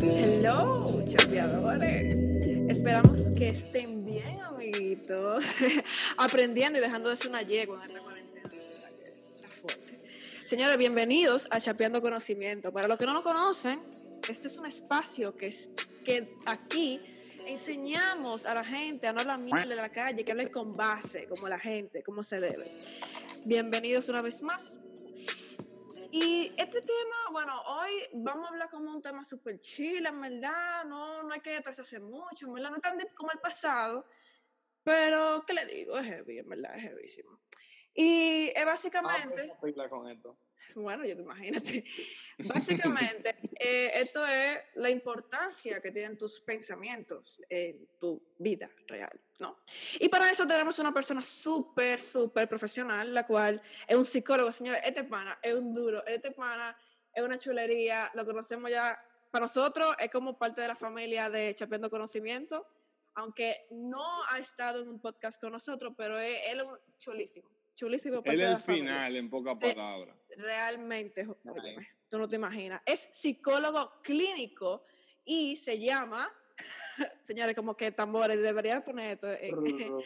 Hello, chapeadores. Esperamos que estén bien, amiguitos. Aprendiendo y dejando de ser una yegua en esta cuarentena. Señores, bienvenidos a Chapeando Conocimiento. Para los que no lo conocen, este es un espacio que, es, que aquí enseñamos a la gente a no la mierda de la calle, que hable con base, como la gente, como se debe. Bienvenidos una vez más. Y este tema, bueno, hoy vamos a hablar como un tema súper chill, en verdad, no, no hay que atrasarse mucho, en verdad, no tan como el pasado, pero, ¿qué le digo? Es heavy, en verdad, es heavísimo. Y es básicamente... con esto. Bueno, yo te imagínate. Básicamente, eh, esto es la importancia que tienen tus pensamientos en tu vida real, ¿no? Y para eso tenemos una persona súper, súper profesional, la cual es un psicólogo, señores. Este pana es un duro, este pana es una chulería, lo conocemos ya. Para nosotros es como parte de la familia de Chapeando Conocimiento, aunque no ha estado en un podcast con nosotros, pero él es chulísimo chulísimo. Él es el final, en pocas palabras. Realmente, tú no te imaginas. Es psicólogo clínico y se llama, señores, como que tambores, debería poner esto.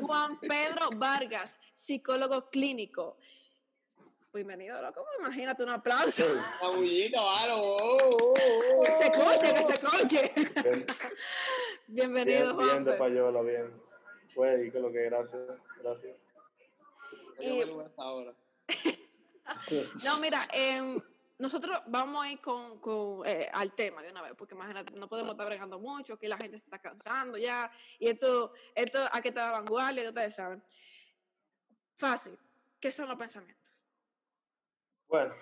Juan Pedro Vargas, psicólogo clínico. Bienvenido, loco. Imagínate un aplauso. Abullito, Que se coche, que se coche. Bienvenido, bien, Juan. Bien, de payola, bien. Pues, que lo que gracias, gracias. Y, no, mira, eh, nosotros vamos a ir con, con eh, al tema de una vez, porque imagínate, no podemos estar bregando mucho, que la gente se está cansando ya, y esto, esto hay que estar a vanguardia, ustedes saben. Fácil, ¿qué son los pensamientos? Bueno,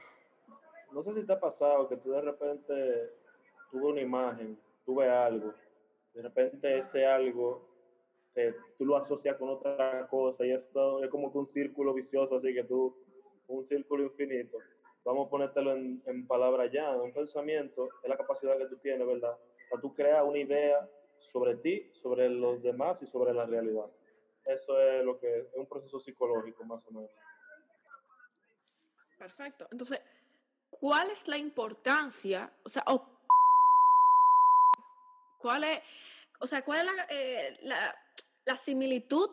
no sé si te ha pasado que tú de repente tuve una imagen, tuve algo, de repente ese algo eh, tú lo asocias con otra cosa y esto es como que un círculo vicioso, así que tú, un círculo infinito. Vamos a ponértelo en, en palabras ya, un pensamiento es la capacidad que tú tienes, ¿verdad? Para tú crear una idea sobre ti, sobre los demás y sobre la realidad. Eso es lo que es un proceso psicológico, más o menos. Perfecto. Entonces, ¿cuál es la importancia? O sea, ¿cuál es, o sea, cuál es la, eh, la la similitud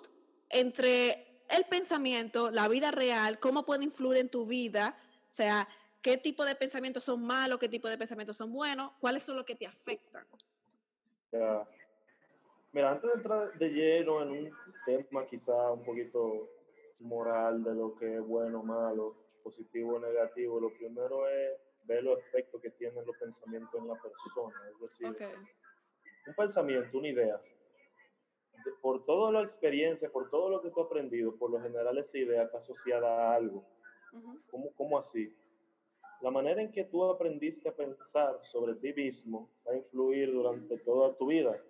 entre el pensamiento, la vida real, cómo puede influir en tu vida, o sea, qué tipo de pensamientos son malos, qué tipo de pensamientos son buenos, cuáles son los que te afectan. Mira, antes de entrar de lleno en un tema quizá un poquito moral de lo que es bueno, malo, positivo o negativo, lo primero es ver los efectos que tienen los pensamientos en la persona. Es decir, un pensamiento, una idea, por toda la experiencia, por todo lo que tú has aprendido, por lo general esa idea está asociada a algo. ¿Cómo, así? La manera en que tú aprendiste a pensar sobre ti mismo va a influir durante toda tu vida.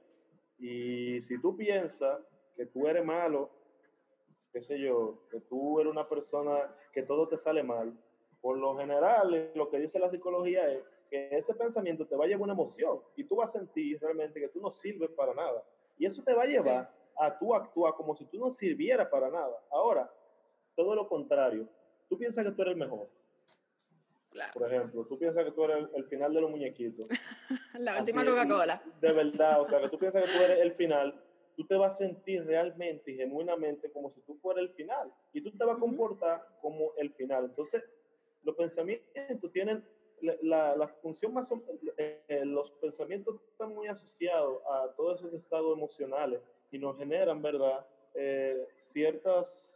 Y si tú piensas que tú eres malo, qué sé yo, que tú eres una persona que todo te sale mal, por lo general lo que dice la psicología es que ese pensamiento te va a llevar una emoción y tú vas a sentir realmente que tú no sirves para nada. Y eso te va a llevar a tú actuar como si tú no sirvieras para nada. Ahora, todo lo contrario. Tú piensas que tú eres el mejor. Por ejemplo, tú piensas que tú eres el, final de los muñequitos. La última Coca-Cola. De verdad, o sea, que tú piensas que tú eres el final, tú te vas a sentir realmente y genuinamente como si tú fueras el final. Y tú te vas a comportar como el final. Entonces, los pensamientos tienen la, la, función más, eh, eh, los pensamientos están muy asociados a todos esos estados emocionales y nos generan, ¿verdad? Eh, ciertas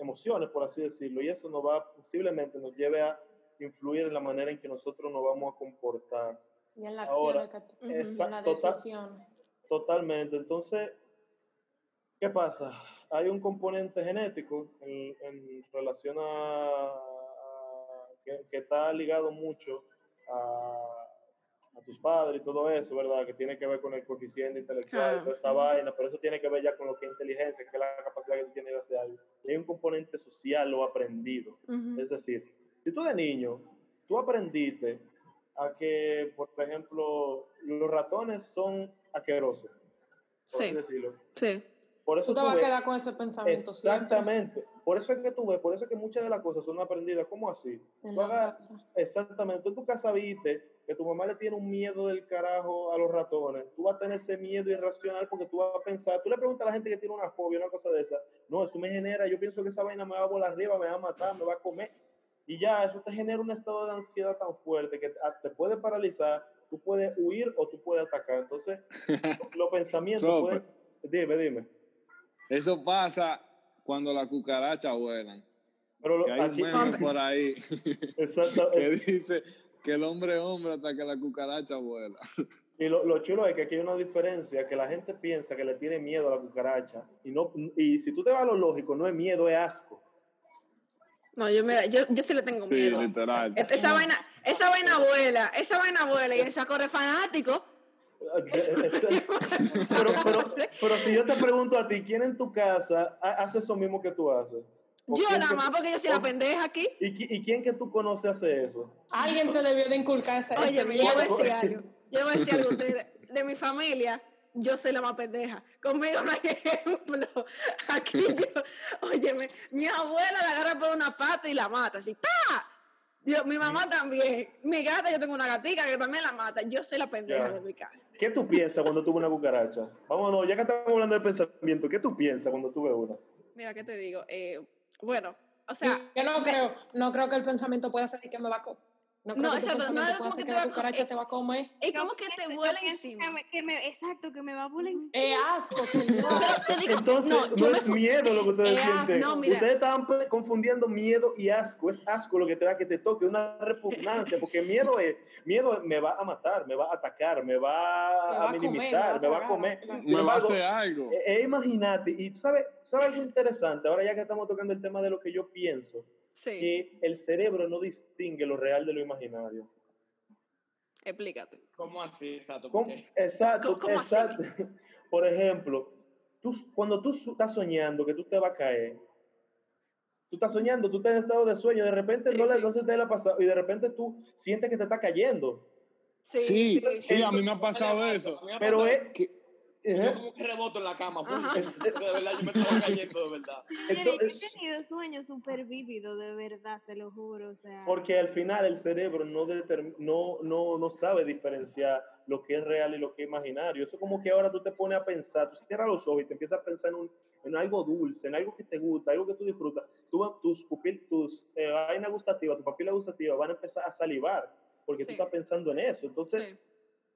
emociones, por así decirlo, y eso nos va, posiblemente nos lleve a influir en la manera en que nosotros nos vamos a comportar. Y en la acción, en la decisión. totalmente. Entonces, ¿qué pasa? Hay un componente genético en, en relación a que, está ligado mucho a, a, tus padres y todo eso, ¿verdad? Que tiene que ver con el coeficiente intelectual, toda esa vaina, pero eso tiene que ver ya con lo que es inteligencia, que es la capacidad que tú tienes de hacer algo. hay un componente social o aprendido. Es decir, si tú de niño, tú aprendiste a que, por ejemplo, los ratones son asquerosos, por sí. decirlo. Sí. Por eso tú te vas a quedar con ese pensamiento. Exactamente. Por eso es que tú ves, por eso es que muchas de las cosas son aprendidas. ¿Cómo así? En Tú la hagas- casa. exactamente. Tú en tu casa viste que tu mamá le tiene un miedo del carajo a los ratones. Tú vas a tener ese miedo irracional porque tú vas a pensar. Tú le preguntas a la gente que tiene una fobia, una cosa de esa. No, eso me genera. Yo pienso que esa vaina me va a volar arriba, me va a matar, me va a comer. Y ya, eso te genera un estado de ansiedad tan fuerte que te puede paralizar. Tú puedes huir o tú puedes atacar. Entonces, los pensamientos pueden. Dime, dime. Eso pasa cuando las cucarachas vuelan. Pero lo- Que hay un aquí, meme por ahí exacto, que dice que el hombre es hombre hasta que la cucaracha vuela. Y lo, lo chulo es que aquí hay una diferencia, que la gente piensa que le tiene miedo a la cucaracha. Y, no, y si tú te vas a lo lógico, no es miedo, es asco. No, yo, mira, yo, yo sí le tengo Sí, miedo. literal. Esta- Esa vaina, esa vaina abuela, esa vaina abuela y el saco de fanático. Pero, pero, pero si yo te pregunto a ti, ¿quién en tu casa ha- hace eso mismo que tú haces? ¿O Yo nada que- más porque yo soy la pendeja aquí. ¿Y, qui- y quién que tú conoces hace eso? Alguien te debió de inculcar ese, Oye, yo voy a decir algo. Yo voy a decir algo. De, de mi familia, yo soy la más pendeja. Conmigo no hay ejemplo. Aquí yo, óyeme, mi abuela la agarra por una pata y la mata. Así, ¡pa! Yo, mi mamá también. Mi gata, yo tengo una gatica que también la mata. Yo soy la pendeja Ya. de mi casa. ¿Qué tú piensas cuando tú ves una cucaracha? Vámonos, ya que estamos hablando de pensamiento, ¿qué tú piensas cuando tú ves una? Mira, ¿qué te digo? Eh, bueno, o sea, yo no creo, no creo que el pensamiento pueda ser que me va a comer. No No, exacto, no es como que que te va a co- cucaracha eh, te va a comer. es como que te vuela Que encima. me, que me- exacto, que me va a volar encima. Es asco, señor. Pero te digo, Entonces, no, no, yo me es miedo lo que ustedes Es sienten. no, mira. ustedes están pe- confundiendo miedo y asco. Es asco lo que te da que te toque, una repugnancia, porque miedo es, miedo me va a matar, me va a atacar, me va, Me va a comer, minimizar, me va a tragar, comer. va a- Sin Me va a hacer algo. eh, eh, imagínate, y tú sabes, sabes algo interesante, ahora ya que estamos tocando el tema de lo que yo pienso, Sí, que el cerebro no distingue lo real de lo imaginario. explícate. ¿Cómo así? Exacto. ¿Cómo? Exacto, ¿Cómo- cómo así? exacto. Por ejemplo, tú, cuando tú estás soñando que tú te vas a caer, tú estás soñando, tú estás en estado de sueño, de repente Sí, no, le, sí. no se te le ha pasado y de repente tú sientes que te está cayendo. Sí, sí, a Eso- mí me ha pasado eso. Pero es... Que- Ajá. Yo como que reboto en la cama. porque de verdad yo me estaba cayendo, de verdad. Entonces- yo he tenido sueños súper vívidos, de verdad, se lo juro. O sea, Porque al final el cerebro no, no, no, no sabe diferenciar lo que es real y lo que es imaginario. Eso como que ahora tú te pones a pensar, tú cierras los ojos y te empiezas a pensar en, un- en algo dulce, en algo que te gusta, algo que tú disfrutas. Tú, tus pupil, tus eh, vainas gustativas, tu papila gustativa van a empezar a salivar porque tú Sí. estás pensando en eso. Entonces, Sí.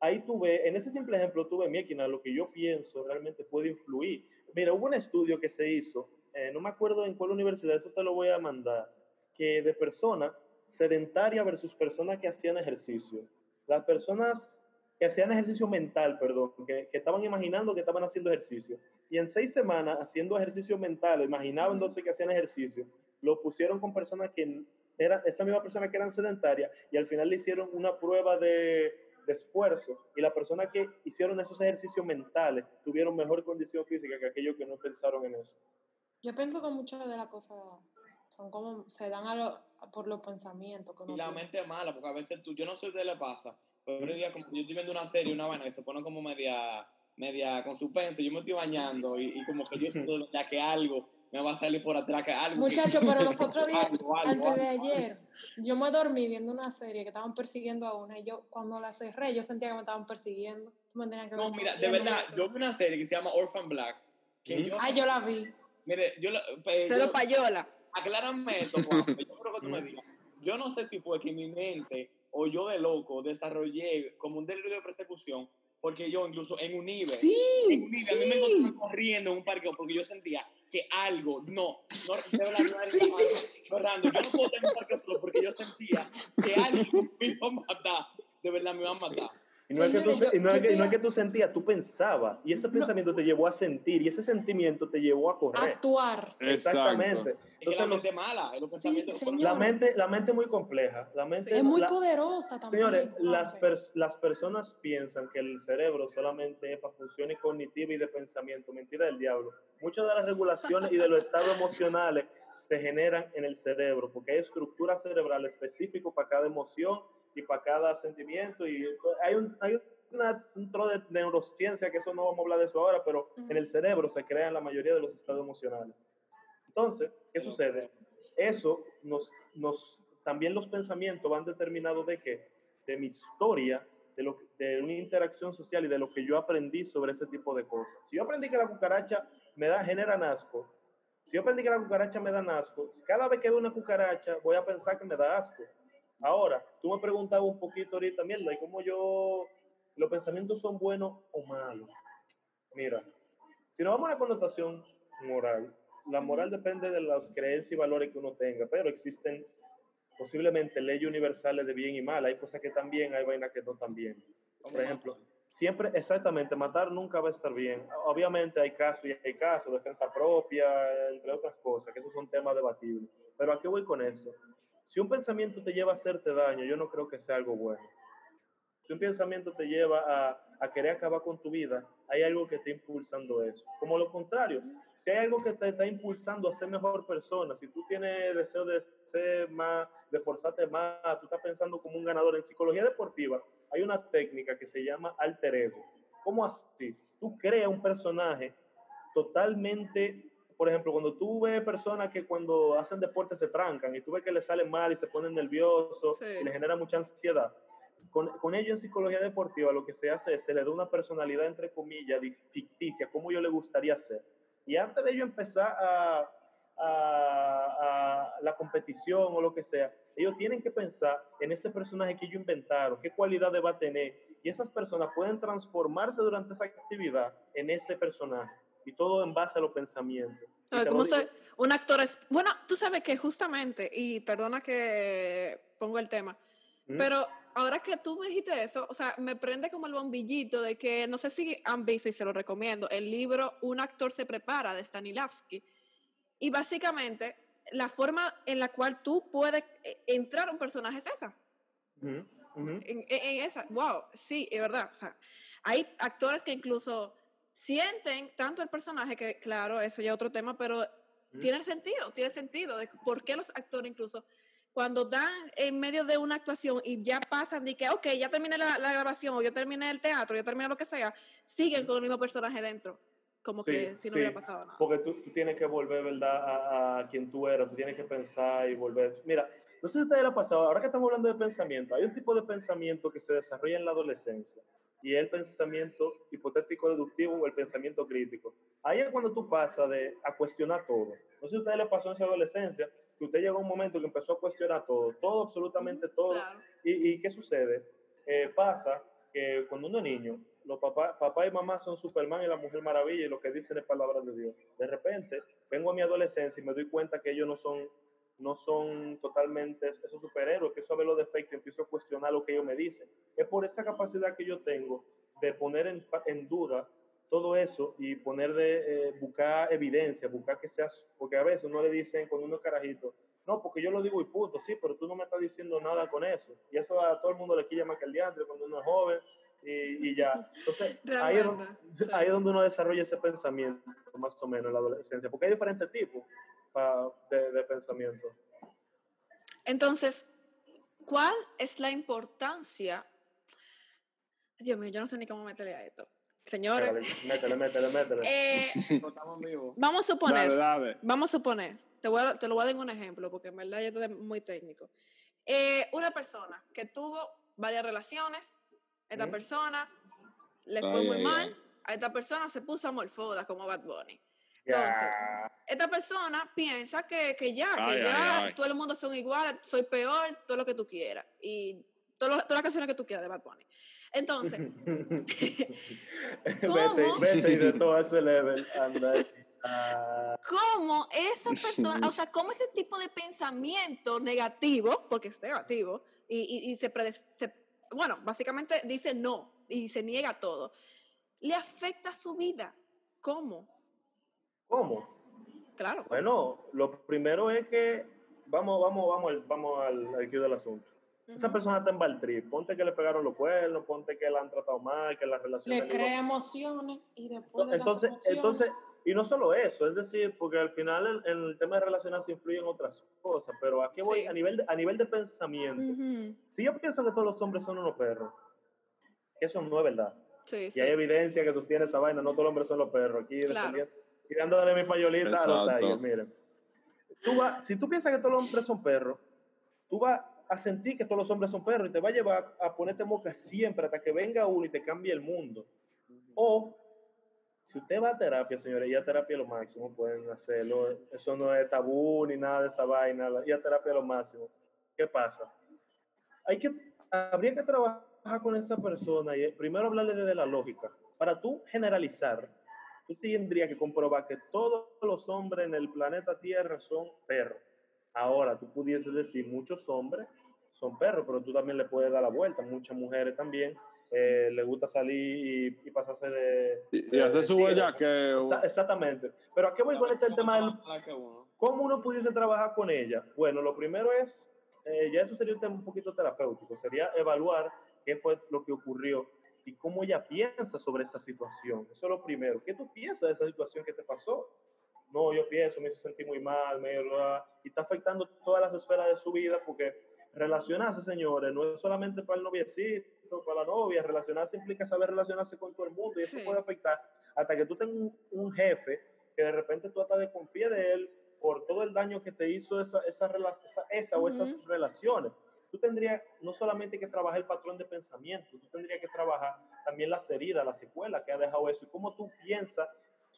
Ahí tú ves, en ese simple ejemplo, tú ves, Miequina, lo que yo pienso realmente puede influir. Mira, hubo un estudio que se hizo, eh, no me acuerdo en cuál universidad, eso te lo voy a mandar, que de personas sedentarias versus personas que hacían ejercicio. Las personas que hacían ejercicio mental, perdón, que, que estaban imaginando que estaban haciendo ejercicio. Y en seis semanas, haciendo ejercicio mental, imaginaban entonces que hacían ejercicio, lo pusieron con personas que eran, esa misma persona que eran sedentarias, y al final le hicieron una prueba de, de esfuerzo, y las personas que hicieron esos ejercicios mentales tuvieron mejor condición física que aquellos que no pensaron en eso. Yo pienso que muchas de las cosas son como, se dan a lo- por los pensamientos. Y la mente es mala, porque a veces tú, yo no sé si a usted le pasa, pero un día como yo estoy viendo una serie, una vaina que se pone como media, media con suspenso, yo me estoy bañando y, y como que yo siento de que algo me va a salir por atrás, que algo. Muchachos, pero los otros días, Algo, algo, antes de algo. ayer, yo me dormí viendo una serie que estaban persiguiendo a una y yo cuando la cerré yo sentía que me estaban persiguiendo. Me que No, mira, de verdad, eso. yo vi una serie que se llama Orphan Black, que Ujú. yo, la vi. mire, yo, la- pues, Cero yo- payola. aclárame esto, Juan, yo creo que tú me digas. Yo no sé si fue que mi mente o yo de loco desarrollé como un delirio de persecución, porque yo incluso en Unive, en Unive, a mí me encontraron corriendo en un parque porque yo sentía que algo, no, no, de verdad, no era Fernando, yo no puedo estar en un parque solo porque yo sentía que algo me iba a matar, de verdad me iba a matar. Y no, es que tú, yo- y no es yo que, y no es que tú sentías, tú pensabas, y ese pensamiento te llevó a sentir, y ese sentimiento te llevó a correr. Actuar. Exactamente. Es que la Entonces, los- mente mala, es los pensamientos Sí, la, mente, la mente es muy compleja. La mente, Es muy la- poderosa también. Señores, las, Juanfe. pers- las personas piensan que el cerebro solamente es para funciones cognitivas y de pensamiento. Mentira del diablo. Muchas de las regulaciones y de los estados emocionales se generan en el cerebro porque hay estructuras cerebrales específicas para cada emoción y para cada sentimiento. Y hay un, hay una, un tro de neurociencia, que eso no vamos a hablar de eso ahora, pero en el cerebro se crean la mayoría de los estados emocionales. Entonces, ¿qué sucede? Eso nos, nos, también los pensamientos van determinados de qué? De mi historia, de, lo, de una interacción social y de lo que yo aprendí sobre ese tipo de cosas. Si yo aprendí que la cucaracha me da, genera asco, si yo aprendí que la cucaracha me da asco, cada vez que veo una cucaracha voy a pensar que me da asco. Ahora, tú me preguntabas un poquito ahorita, mierda, ¿y cómo yo, los pensamientos son buenos o malos? Mira, si nos vamos a la connotación moral, la moral depende de las creencias y valores que uno tenga, pero existen posiblemente leyes universales de bien y mal. Hay cosas que también, hay vainas que no también. Por ejemplo, siempre, exactamente, matar nunca va a estar bien. Obviamente hay casos y hay casos, defensa propia, entre otras cosas, que esos son temas debatibles. Pero ¿a qué voy con esto? Si un pensamiento te lleva a hacerte daño, yo no creo que sea algo bueno. Si un pensamiento te lleva a, a querer acabar con tu vida, hay algo que está impulsando eso. Como lo contrario, si hay algo que te está impulsando a ser mejor persona, si tú tienes deseo de ser más, de forzarte más, tú estás pensando como un ganador. En psicología deportiva hay una técnica que se llama alter ego. ¿Cómo así? Tú creas un personaje totalmente, por ejemplo, cuando tú ves personas que cuando hacen deporte se trancan y tú ves que les sale mal y se ponen nerviosos Sí. y les genera mucha ansiedad, con, con ello en psicología deportiva lo que se hace es se le da una personalidad, entre comillas, ficticia, como yo le gustaría ser. Y antes de ello empezar a, a- a la competición o lo que sea, ellos tienen que pensar en ese personaje que ellos inventaron, qué cualidades va a tener. Y esas personas pueden transformarse durante esa actividad en ese personaje. Y todo en base a los pensamientos. A ver, te lo ¿cómo digo- se- un actor es... Bueno, tú sabes que justamente, y perdona que pongo el tema, ¿Mm? pero ahora que tú me dijiste eso, o sea, me prende como el bombillito de que, no sé si han visto y se lo recomiendo, el libro Un actor se prepara de Stanislavski. Y básicamente, la forma en la cual tú puedes eh, entrar a un personaje es esa. Ujú. En, en- en esa, wow, sí, es verdad. O sea, hay actores que incluso sienten tanto el personaje que, claro, eso ya es otro tema, pero tiene sentido, tiene sentido. De por qué los actores incluso cuando dan en medio de una actuación y ya pasan de que, ok, ya terminé la, la grabación o ya terminé el teatro, ya terminé lo que sea, siguen con el mismo personaje dentro. Como que Sí, si no sí, hubiera pasado nada. Porque tú, tú tienes que volver, ¿verdad?, a, a quien tú eras, tú tienes que pensar y volver. Mira, no sé si a ustedes les ha pasado, ahora que estamos hablando de pensamiento, hay un tipo de pensamiento que se desarrolla en la adolescencia y es el pensamiento hipotético deductivo o el pensamiento crítico. Ahí es cuando tú pasas de, a cuestionar todo. No sé si a ustedes les pasó en su adolescencia, que usted llegó a un momento que empezó a cuestionar todo, todo, absolutamente todo. Claro. ¿Y, y qué sucede? Eh, pasa que cuando uno es niño, los papá, papá y mamá son Superman y la Mujer Maravilla y lo que dicen es palabras de Dios. De repente, vengo a mi adolescencia y me doy cuenta que ellos no son, no son totalmente esos superhéroes, empiezo a ver los defectos, empiezo a cuestionar lo que ellos me dicen. Es por esa capacidad que yo tengo de poner en, en duda todo eso y poner de eh, buscar evidencia, buscar que seas, porque a veces uno le dicen cuando uno es carajito, no, porque yo lo digo y punto, sí, pero tú no me estás diciendo nada con eso. Y eso a todo el mundo le quilla más que el diantre cuando uno es joven y, ya. Entonces, ahí es, donde, ahí es donde uno desarrolla ese pensamiento, más o menos, en la adolescencia, porque hay diferentes tipos de, de pensamiento. Entonces, ¿cuál es la importancia? Dios mío, yo no sé ni cómo meterle a esto. Señores, Métele, métele, métele. eh, vamos a suponer, Dale, dale. vamos a suponer, te, voy a te lo voy a dar en un ejemplo, porque en verdad esto es muy técnico. Eh, una persona que tuvo varias relaciones, esta Ujú. persona le fue Ay, muy ay, mal, ay. a esta persona se puso amorfoda como Bad Bunny. Entonces, Ya. esta persona piensa que, que ya, que ya todo el mundo son iguales, soy peor, todo lo que tú quieras. Y todas las canciones que tú quieras de Bad Bunny. Entonces, ¿Cómo? vete y de todo ese level. Anda. Ah, ¿cómo esa persona, o sea, cómo ese tipo de pensamiento negativo, porque es negativo, y, y- y se, prede- se- bueno, básicamente dice no y se niega a todo, le afecta a su vida? ¿Cómo? ¿Cómo? Claro. Bueno, lo primero es que vamos, vamos, vamos, al, vamos al, al quid del asunto. Esa persona está en Baltrip. Ponte que le pegaron los cuernos, ponte que la han tratado mal, que la relación. Le crea emociones y después de entonces, las emociones, entonces, y no solo eso, es decir, porque al final en, en el tema de relaciones influyen otras cosas, pero aquí voy Sí. a nivel de, a nivel de pensamiento. Ujú. Si yo pienso que todos los hombres son unos perros, que eso no es verdad. Sí, Y sí. hay evidencia que sostiene esa vaina, no todos los hombres son los perros. Aquí Claro. tirándole mi payolita a los tigers, miren. Tú vas- si tú piensas que todos los hombres son perros, tú vas a sentir que todos los hombres son perros y te va a llevar a ponerte moca siempre hasta que venga uno y te cambie el mundo. O si usted va a terapia, señores, y a terapia lo máximo, pueden hacerlo. Eso no es tabú ni nada de esa vaina. Y a terapia lo máximo. ¿Qué pasa? Habría que trabajar con esa persona y eh, primero hablarle desde la lógica. Para tú generalizar, tú tendrías que comprobar que todos los hombres en el planeta Tierra son perros. Ahora, tú pudieses decir, muchos hombres son perros, pero tú también le puedes dar la vuelta. Muchas mujeres también eh, les gusta salir y, y pasarse de... Y, y hacer su. Exa- Exactamente. Pero ¿a qué voy con este el tema del que. ¿Cómo uno pudiese trabajar con ella? Bueno, lo primero es, eh, ya eso sería un tema un poquito terapéutico, sería evaluar qué fue lo que ocurrió y cómo ella piensa sobre esa situación. Eso es lo primero. ¿Qué tú piensas de esa situación que te pasó? No, yo pienso, me hizo sentir muy mal, me, y está afectando todas las esferas de su vida porque relacionarse, señores, no es solamente para el noviecito, para la novia, relacionarse implica saber relacionarse con todo el mundo y eso Sí. puede afectar hasta que tú tengas un, un jefe que de repente tú hasta desconfíes de él por todo el daño que te hizo esa, esa, esa, esa o esas relaciones. Tú tendrías no solamente que trabajar el patrón de pensamiento, tú tendrías que trabajar también las heridas, las secuelas que ha dejado eso y cómo tú piensas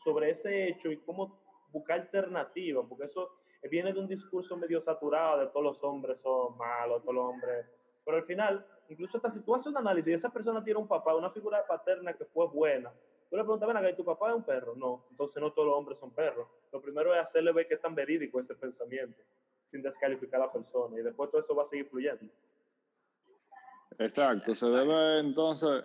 sobre ese hecho y cómo buscar alternativas, porque eso viene de un discurso medio saturado de todos los hombres son malos, todos los hombres. Pero al final, incluso hasta si tú haces un análisis y esa persona tiene un papá, una figura paterna que fue buena, tú le preguntas, ven acá, ¿y tu papá es un perro? No, entonces no todos los hombres son perros. Lo primero es hacerle ver que es tan verídico ese pensamiento, sin descalificar a la persona, y después todo eso va a seguir fluyendo. Exacto, se debe entonces,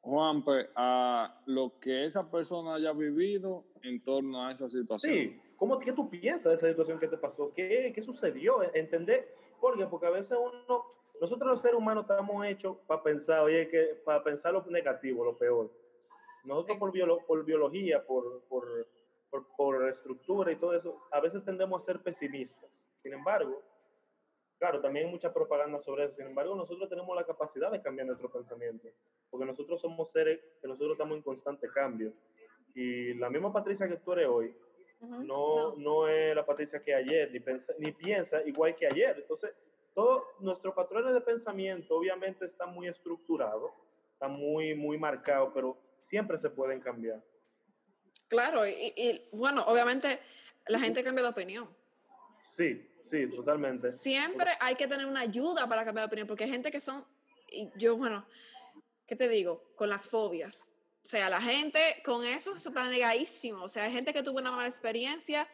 Juanpe, a lo que esa persona haya vivido en torno a esa situación. Sí, ¿cómo, ¿qué tú piensas de esa situación que te pasó? ¿Qué, qué sucedió? ¿Entender? ¿Por qué? Porque a veces uno, nosotros los seres humanos estamos hechos para pensar, oye, que para pensar lo negativo, lo peor. Nosotros por, biolo- por biología, por, por, por, estructura y todo eso, a veces tendemos a ser pesimistas. Sin embargo, claro, también hay mucha propaganda sobre eso. Sin embargo, nosotros tenemos la capacidad de cambiar nuestro pensamiento, porque nosotros somos seres que nosotros estamos en constante cambio. Y la misma Patricia que tú eres hoy, Ujú. no, no es la Patricia que ayer, ni, pensa- ni piensa igual que ayer. Entonces, todos nuestros patrones de pensamiento obviamente están muy estructurados, están muy, muy marcados, pero siempre se pueden cambiar. Claro, y, y, bueno, obviamente la gente cambia de opinión. Sí, sí, totalmente. Siempre hay que tener una ayuda para cambiar de opinión, porque hay gente que son, y yo, bueno, ¿qué te digo? Con las fobias. O sea, la gente con eso, eso está negadísimo. O sea, hay gente que tuvo una mala experiencia,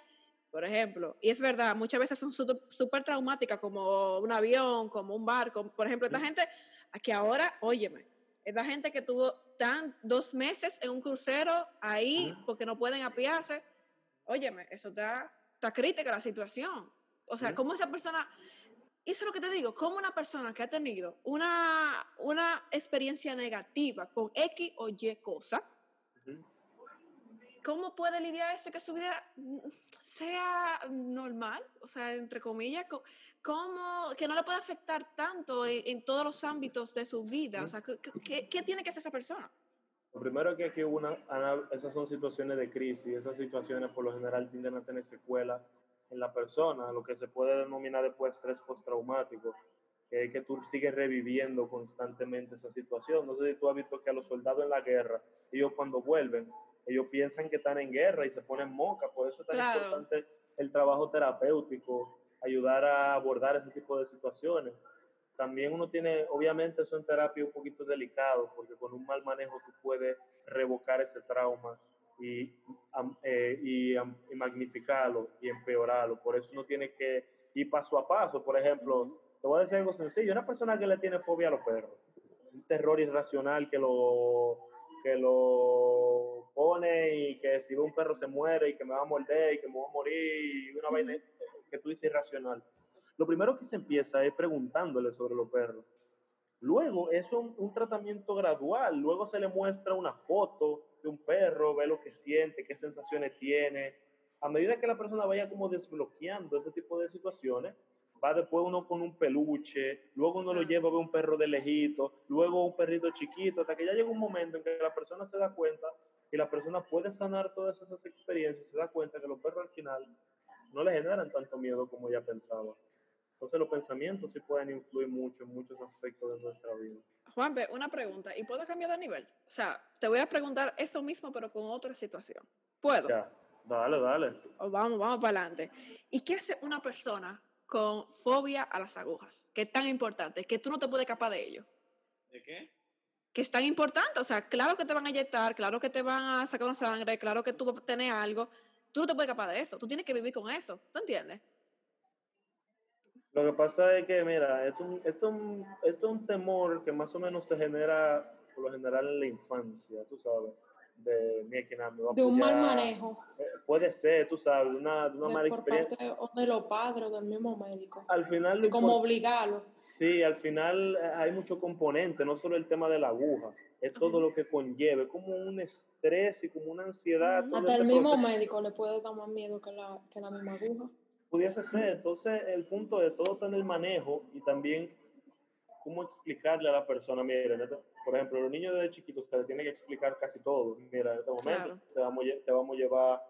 por ejemplo, y es verdad, muchas veces son súper traumáticas, como un avión, como un barco. Por ejemplo, esta gente, que ahora, óyeme, esta gente que tuvo tan dos meses en un crucero ahí porque no pueden apiarse, óyeme, eso está, está crítica la situación. O sea. ¿cómo esa persona, eso es lo que te digo, cómo una persona que ha tenido una, una experiencia negativa con X o Y cosa. ¿cómo puede lidiar eso que su vida mm, sea normal? O sea, entre comillas, co- ¿cómo que no le puede afectar tanto en, en todos los ámbitos de su vida? O sea, ¿qué, qué- tiene que hacer esa persona? Lo primero es que aquí hubo una, esas son situaciones de crisis, esas situaciones por lo general tienden a tener secuelas en la persona, lo que se puede denominar después estrés postraumático, que es que tú sigues reviviendo constantemente esa situación. No sé si tú has visto que a los soldados en la guerra, ellos cuando vuelven, ellos piensan que están en guerra y se ponen moca, por eso es tan Claro. importante el trabajo terapéutico, ayudar a abordar ese tipo de situaciones. También uno tiene, obviamente eso en terapia un poquito delicado, porque con un mal manejo tú puedes revocar ese trauma y, eh, y, y magnificarlo y empeorarlo. Por eso uno tiene que ir paso a paso. Por ejemplo, Ujú. te voy a decir algo sencillo. Una persona que le tiene fobia a los perros, un terror irracional que lo, que lo pone y que si un perro se muere y que me va a morder y que me va a morir y una vaina que tú dices irracional. Lo primero que se empieza es preguntándole sobre los perros. Luego es un, un tratamiento gradual. Luego se le muestra una foto de un perro, ve lo que siente, qué sensaciones tiene. A medida que la persona vaya como desbloqueando ese tipo de situaciones, va después uno con un peluche, luego uno lo lleva a ver un perro de lejito, luego un perrito chiquito, hasta que ya llega un momento en que la persona se da cuenta y la persona puede sanar todas esas experiencias, se da cuenta que los perros al final no le generan tanto miedo como ella pensaba. Entonces los pensamientos sí pueden influir mucho en muchos aspectos de nuestra vida. Juanpe, una pregunta. ¿Y puedo cambiar de nivel? O sea, te voy a preguntar eso mismo, pero con otra situación. ¿Puedo? Ya, dale, dale. O vamos, vamos para adelante. ¿Y qué hace una persona con fobia a las agujas? Que es tan importante, que tú no te puedes escapar de ello. ¿De qué? Que es tan importante. O sea, claro que te van a inyectar, claro que te van a sacar una sangre, claro que tú vas a tener algo. Tú no te puedes escapar de eso. Tú tienes que vivir con eso. ¿Tú entiendes? Lo que pasa es que, mira, esto, es un- esto, es un- esto es un temor que más o menos se genera, por lo general, en la infancia, tú sabes, de mira, que nada, me va a De un mal manejo. Eh, Puede ser, tú sabes, de una, de una de- mala por experiencia. parte o de los padres o del mismo médico. Al final, Como obligarlo. sí, al final eh, hay mucho componente, no solo el tema de la aguja, es todo lo que conlleve, como un estrés y como una ansiedad. Hasta el mismo proceso. médico le puede dar más miedo que la, que la misma aguja. pudiese ser. Entonces, el punto de todo tener manejo y también cómo explicarle a la persona, mira, neta, por ejemplo, los niños de chiquitos se les tiene que explicar casi todo. Mira, en este momento Claro. te, vamos, te vamos a llevar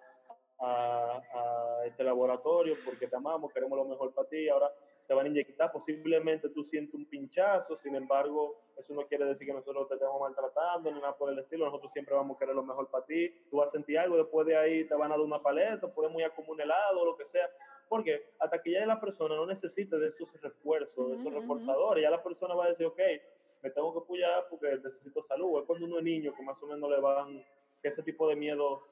a, a este laboratorio porque te amamos, queremos lo mejor para ti, ahora te van a inyectar, posiblemente tú sientes un pinchazo, sin embargo, eso no quiere decir que nosotros te estemos maltratando ni nada por el estilo, nosotros siempre vamos a querer lo mejor para ti, tú vas a sentir algo, después de ahí te van a dar una paleta, podemos ir a comer un helado, lo que sea, porque hasta que ya la persona no necesite de esos refuerzos, de esos reforzadores, ya la persona va a decir, ok, me tengo que porque necesito salud, es cuando uno es niño que más o menos le van, que ese tipo de miedo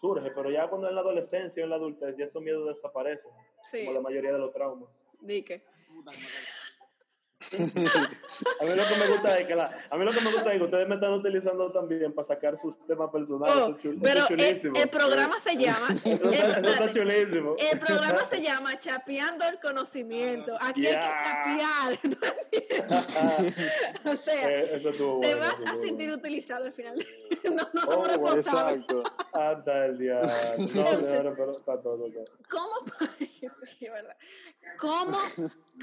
surge, pero ya cuando en la adolescencia o en la adultez, ya esos miedos desaparecen, Sí. como la mayoría de los traumas. Di que. Puta, que me cago. A mí lo que me gusta es que la, a mí lo que me gusta es que ustedes me están utilizando también para sacar sus temas personales. Oh, eso es chul- pero es el, el programa se llama. Eso el, chulísimo. el programa se llama Chapeando el conocimiento. Aquí hay que Yeah. chapear. o sea, Eh, estuvo te bueno, vas a sentir bueno. utilizado al final. no, no Oh, somos bueno, responsables. Exacto. Anda el diablo. No, Entonces- pero está todo. ¿Cómo, sí, es verdad. ¿Cómo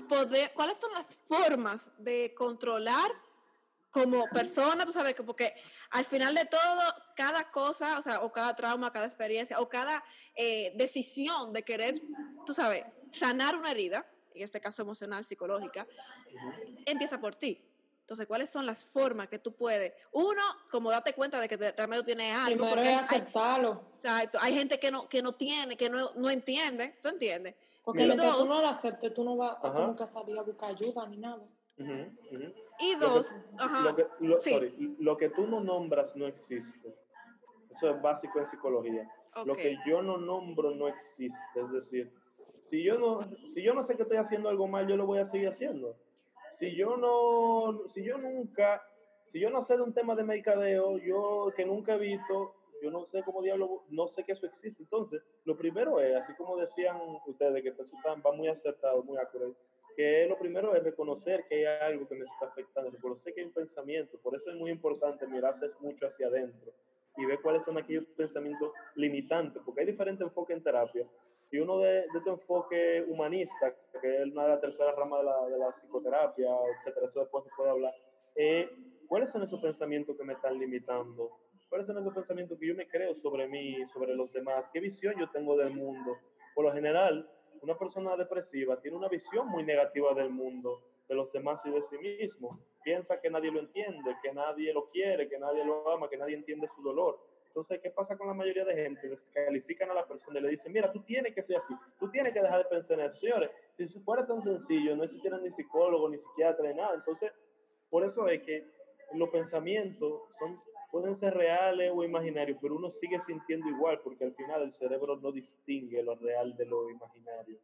poder, cuáles son las formas de controlar como persona, tú sabes, que porque al final de todo, cada cosa, o sea, o cada trauma, cada experiencia, o cada eh, decisión de querer, tú sabes, sanar una herida, en este caso emocional, psicológica, empieza por ti. Entonces, ¿cuáles son las formas que tú puedes? Uno, como date cuenta de que te- realmente tú tienes algo. Primero porque es aceptarlo. Exacto. Hay gente que no, que no tiene, que no, no entiende. ¿Tú entiendes? Porque Y mientras tú dos- no lo aceptes, tú no vas tú nunca salir a buscar ayuda ni nada. Ujú. Y Lo que- dos, ajá. Lo que, lo, sí. sorry, lo que tú no nombras no existe. Eso es básico en psicología. Lo que yo no nombro no existe. Es decir, si yo no, si yo no sé que estoy haciendo algo mal, yo lo voy a seguir haciendo. Si yo no, si yo nunca, si yo no sé de un tema de mercadeo, yo que nunca he visto, yo no sé cómo diablo, no sé que eso existe. Entonces, lo primero es, así como decían ustedes, que Jesús va muy acertado, muy acurado, que lo primero es reconocer que hay algo que me está afectando, reconocer que hay un pensamiento. Por eso es muy importante mirarse mucho hacia adentro y ver cuáles son aquellos pensamientos limitantes, porque hay diferentes enfoques en terapia. Y uno de, de tu enfoque humanista, que es una de las terceras ramas de la, de la psicoterapia, etcétera, eso después se puede hablar, eh, ¿cuáles son esos pensamientos que me están limitando? ¿Cuáles son esos pensamientos que yo me creo sobre mí, sobre los demás? ¿Qué visión yo tengo del mundo? Por lo general, una persona depresiva tiene una visión muy negativa del mundo, de los demás y de sí mismo. Piensa que nadie lo entiende, que nadie lo quiere, que nadie lo ama, que nadie entiende su dolor. Entonces, ¿qué pasa con la mayoría de gente? Descalifican a la persona y le dicen, mira, tú tienes que ser así, tú tienes que dejar de pensar en eso. Señores, si fuera tan sencillo, no existieran ni psicólogo, ni psiquiatra, ni nada. Entonces, por eso es que los pensamientos pueden ser reales o imaginarios, pero uno sigue sintiendo igual, porque al final el cerebro no distingue lo real de lo imaginario.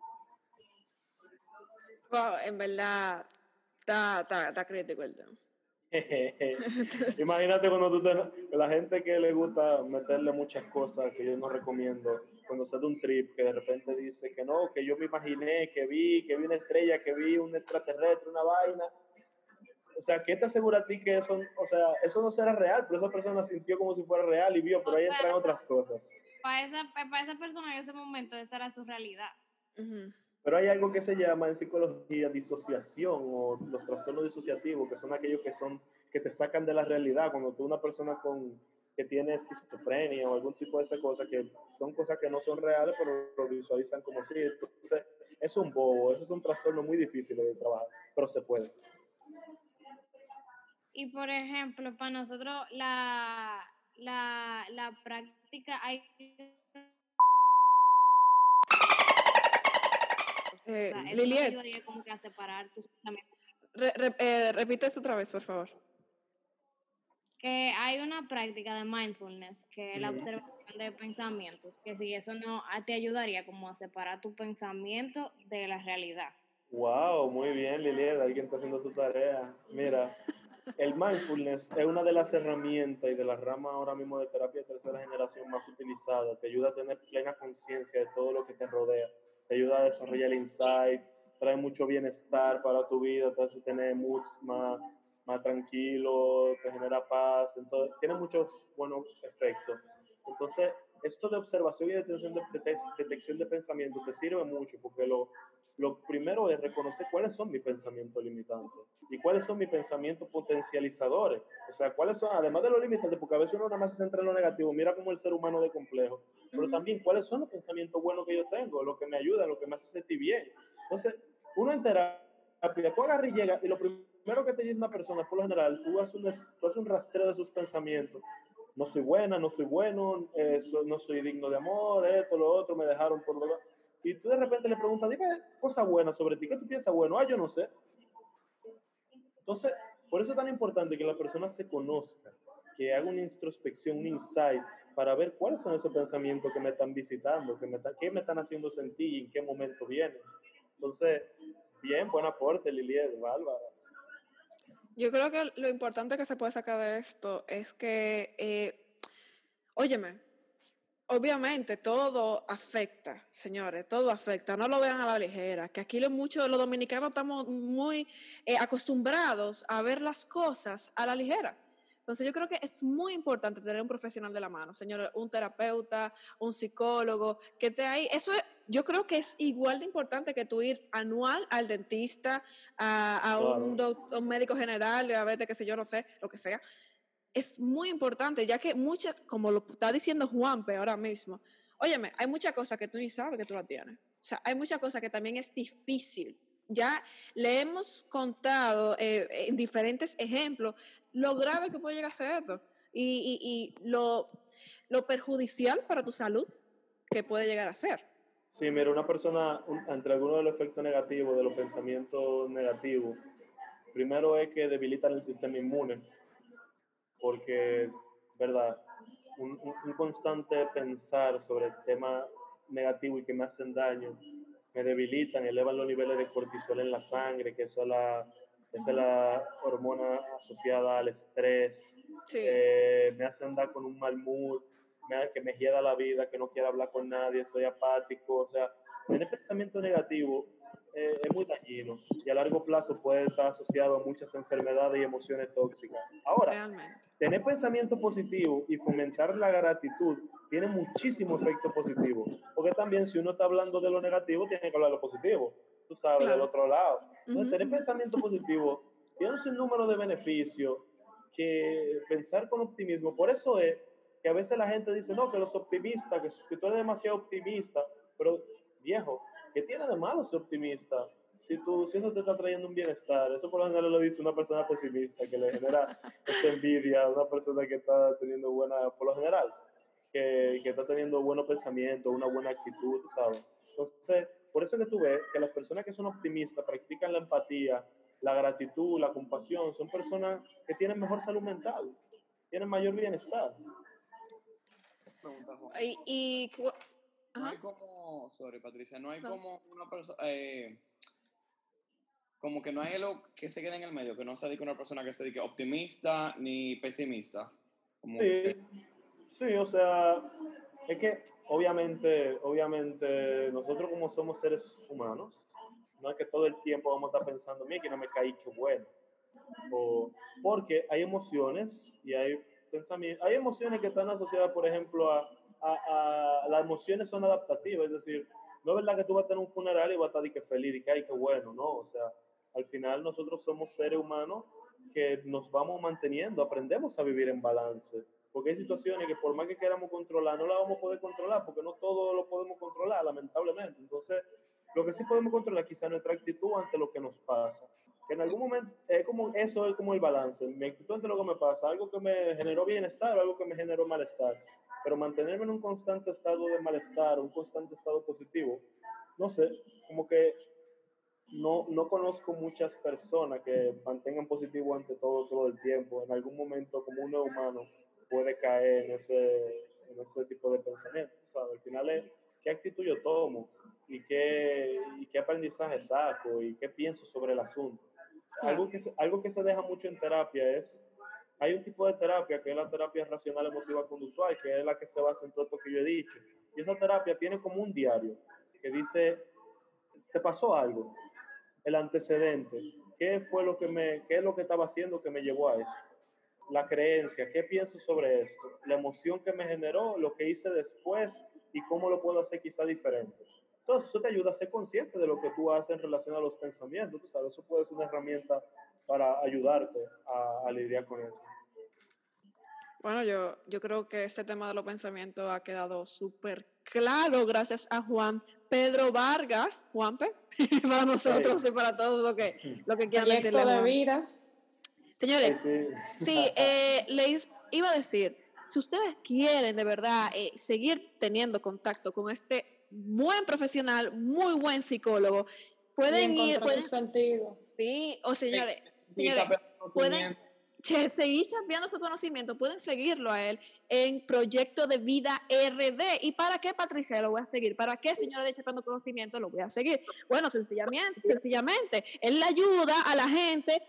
Wow, en verdad, está, está, está crítico. Imagínate cuando tú te, la gente que le gusta meterle muchas cosas que yo no recomiendo, cuando se da un trip que de repente dice que no, que yo me imaginé, que vi, que vi una estrella, que vi un extraterrestre, una vaina. O sea, ¿qué te asegura a ti que eso, o sea, eso no será real? Pero esa persona sintió como si fuera real y vio, pero ahí entran otras cosas. Para esa, para esa persona en ese momento esa era su realidad. Ujú. Pero hay algo que se llama en psicología disociación o los trastornos disociativos, que son aquellos que son que te sacan de la realidad. Cuando tú una persona con que tiene esquizofrenia o algún tipo de esa cosa, que son cosas que no son reales, pero lo visualizan como si. Entonces, es un bobo, eso es un trastorno muy difícil de trabajar, pero se puede. Y por ejemplo, para nosotros la, la, la práctica hay Eh, o sea, eso Liliet, ayudaría como que a separar tus pensamientos. re- re- eh, repite eso otra vez, por favor. que hay una práctica de mindfulness que es la observación de pensamientos, que si eso no a- te ayudaría como a separar tu pensamiento de la realidad. Wow, muy bien, Liliana, alguien está haciendo su tarea. Mira, el mindfulness es una de las herramientas y de las ramas ahora mismo de terapia de tercera generación más utilizada. Te ayuda a tener plena conciencia de todo lo que te rodea. Te ayuda a desarrollar el insight, trae mucho bienestar para tu vida, te hace tener moods más, más tranquilo, te genera paz. Entonces, tiene muchos buenos efectos. Entonces, esto de observación y detección de, detec- detección de pensamientos te sirve mucho porque lo, lo primero es reconocer cuáles son mis pensamientos limitantes y cuáles son mis pensamientos potencializadores. O sea, cuáles son, además de los limitantes, porque a veces uno nada más se centra en lo negativo, mira como el ser humano de complejo, pero también cuáles son los pensamientos buenos que yo tengo, lo que me ayuda, lo que me hace sentir bien. Entonces, uno en terapia, tú agarras y llegas y lo primero que te dice una persona, por lo general, tú haces un, tú haces un rastreo de sus pensamientos. No soy buena, no soy bueno, eh, so- no soy digno de amor, esto, lo otro, me dejaron por lo Y tú de repente le preguntas, dime cosas buenas sobre ti, ¿qué tú piensas bueno? Ah, yo no sé. Entonces, por eso es tan importante que la persona se conozca, que haga una introspección, un insight, para ver cuáles son esos pensamientos que me están visitando, que me qué me están haciendo sentir y en qué momento vienen. Entonces, bien, buen aporte, Liliet, Bárbara. Yo creo que lo importante que se puede sacar de esto es que, eh, óyeme, obviamente todo afecta, señores, todo afecta, no lo vean a la ligera, que aquí lo mucho, los dominicanos estamos muy eh, acostumbrados a ver las cosas a la ligera. Entonces yo creo que es muy importante tener un profesional de la mano, señores, un terapeuta, un psicólogo, que esté ahí. Eso es, yo creo que es igual de importante que tú ir anual al dentista, a, a un, Claro. doc- un médico general, a ver, que sé yo, no sé, lo que sea. Es muy importante, ya que muchas, como lo está diciendo Juanpe ahora mismo, óyeme, hay muchas cosas que tú ni sabes que tú las tienes. O sea, hay muchas cosas que también es difícil. Ya le hemos contado eh, en diferentes ejemplos lo grave que puede llegar a ser esto y, y- y lo, lo perjudicial para tu salud que puede llegar a ser. Sí, mira, una persona, un- entre algunos de los efectos negativos de los pensamientos negativos, primero es que debilitan el sistema inmune, porque, ¿verdad? Un, un- un constante pensar sobre el tema negativo y que me hacen daño, me debilitan, elevan los niveles de cortisol en la sangre, que eso es la, esa es la hormona asociada al estrés, Sí. eh, me hace andar con un mal mood, me que me hieda la vida, que no quiero hablar con nadie, soy apático, o sea, tener pensamiento negativo eh, es muy dañino y a largo plazo puede estar asociado a muchas enfermedades y emociones tóxicas. Ahora, realmente. tener pensamiento positivo y fomentar la gratitud tiene muchísimo efecto positivo, porque también si uno está hablando de lo negativo, tiene que hablar de lo positivo, tú sabes, Claro. del otro lado. Entonces, Ujú, tener ujú. pensamiento positivo tiene un sinnúmero de beneficios que pensar con optimismo. Por eso es que a veces la gente dice, no, que los optimistas, que, que tú eres demasiado optimista, pero viejo, ¿qué tiene de malo ser optimista? Si, tú, si eso te está trayendo un bienestar, eso por lo general lo dice una persona pesimista, que le genera esta envidia a una persona que está teniendo buena, por lo general, que, que está teniendo buenos pensamientos, una buena actitud, ¿sabes? Entonces, por eso que tú ves que las personas que son optimistas practican la empatía, la gratitud, la compasión, son personas que tienen mejor salud mental, tienen mayor bienestar. Pregunta, Juan. Y, y No ajá. hay como, sorry Patricia, no hay No. como una persona, eh, como que no hay algo que se quede en el medio, que no se dedique una persona que se dedique optimista ni pesimista. Como Sí, que- sí, o sea, es que obviamente, obviamente nosotros como somos seres humanos, no es que todo el tiempo vamos a estar pensando, mira, que no me caí, qué bueno. O, porque hay emociones y hay pensamientos, hay emociones que están asociadas, por ejemplo, a, a, a- las emociones son adaptativas, es decir, no es verdad que tú vas a tener un funeral y vas a estar de que feliz y que ay, qué bueno, no, o sea, al final nosotros somos seres humanos que nos vamos manteniendo, aprendemos a vivir en balance, porque hay situaciones que por más que queramos controlar, no la vamos a poder controlar, porque no todo lo podemos controlar, lamentablemente. Entonces, lo que sí podemos controlar quizá nuestra actitud ante lo que nos pasa. Que en algún momento es como eso es como el balance. Mi actitud ante lo que me pasa, algo que me generó bienestar o algo que me generó malestar. Pero mantenerme en un constante estado de malestar, un constante estado positivo, no sé, como que no, no conozco muchas personas que mantengan positivo ante todo todo el tiempo. En algún momento, como uno humano, puede caer en ese, en ese tipo de pensamiento. Al final es qué actitud yo tomo y qué, y qué aprendizaje saco y qué pienso sobre el asunto. Algo que, se, algo que se deja mucho en terapia es, hay un tipo de terapia que es la terapia racional emotiva conductual, que es la que se basa en todo esto que yo he dicho. Y esa terapia tiene como un diario que dice, ¿te pasó algo? El antecedente. ¿Qué fue lo que me, qué es lo que estaba haciendo que me llevó a eso? La creencia, ¿qué pienso sobre esto? La emoción que me generó, lo que hice después y cómo lo puedo hacer quizá diferente. Entonces, eso te ayuda a ser consciente de lo que tú haces en relación a los pensamientos. Tú sabes, eso puede ser una herramienta para ayudarte a, a lidiar con eso. Bueno, yo, yo creo que este tema de los pensamientos ha quedado súper claro gracias a Juan Pedro Vargas, Juanpe, para nosotros y para todos lo que, lo que quieran decirle. de vida. Señores, sí, sí eh, les iba a decir, si ustedes quieren de verdad eh, seguir teniendo contacto con este buen profesional, muy buen psicólogo, pueden ir. Pueden, sentido. Sí, o señores, señores pueden seguir chambeando su conocimiento, pueden seguirlo a él en Proyecto de Vida RD. ¿Y para qué, Patricia, lo voy a seguir? ¿Para qué, señora de Chapando Conocimiento, lo voy a seguir? Bueno, sencillamente, sencillamente, él le ayuda a la gente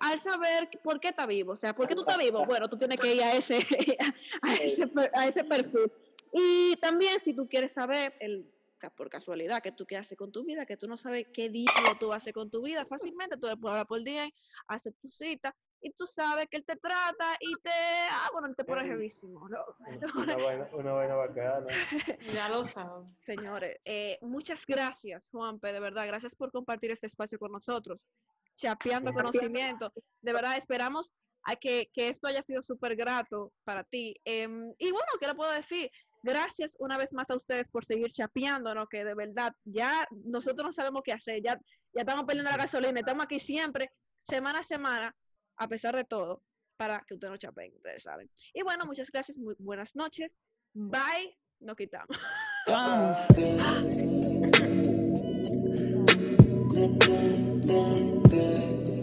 al saber por qué está vivo, o sea, ¿por qué tú estás vivo? Bueno, tú tienes que ir a ese, a ese, a ese perfil. Y también si tú quieres saber el por casualidad, que tú qué haces con tu vida, que tú no sabes qué día tú haces con tu vida, fácilmente tú le puedes hablar por día, hacer tu cita, y tú sabes que él te trata y te, ah, bueno, él te pone jevísimo. ¿no? Una, vaina, una vaina bacana. ya lo saben. Señores, eh, muchas gracias, Juanpe, de verdad, gracias por compartir este espacio con nosotros, chapeando conocimiento. De verdad, esperamos a que, que esto haya sido súper grato para ti. Em, y bueno, ¿qué le puedo decir? Gracias una vez más a ustedes por seguir chapeando, ¿no? Que de verdad ya nosotros no sabemos qué hacer, ya, ya estamos perdiendo la gasolina, estamos aquí siempre, semana a semana, a pesar de todo, para que ustedes no chapeen, ustedes saben. Y bueno, muchas gracias, muy buenas noches. Bye, nos quitamos.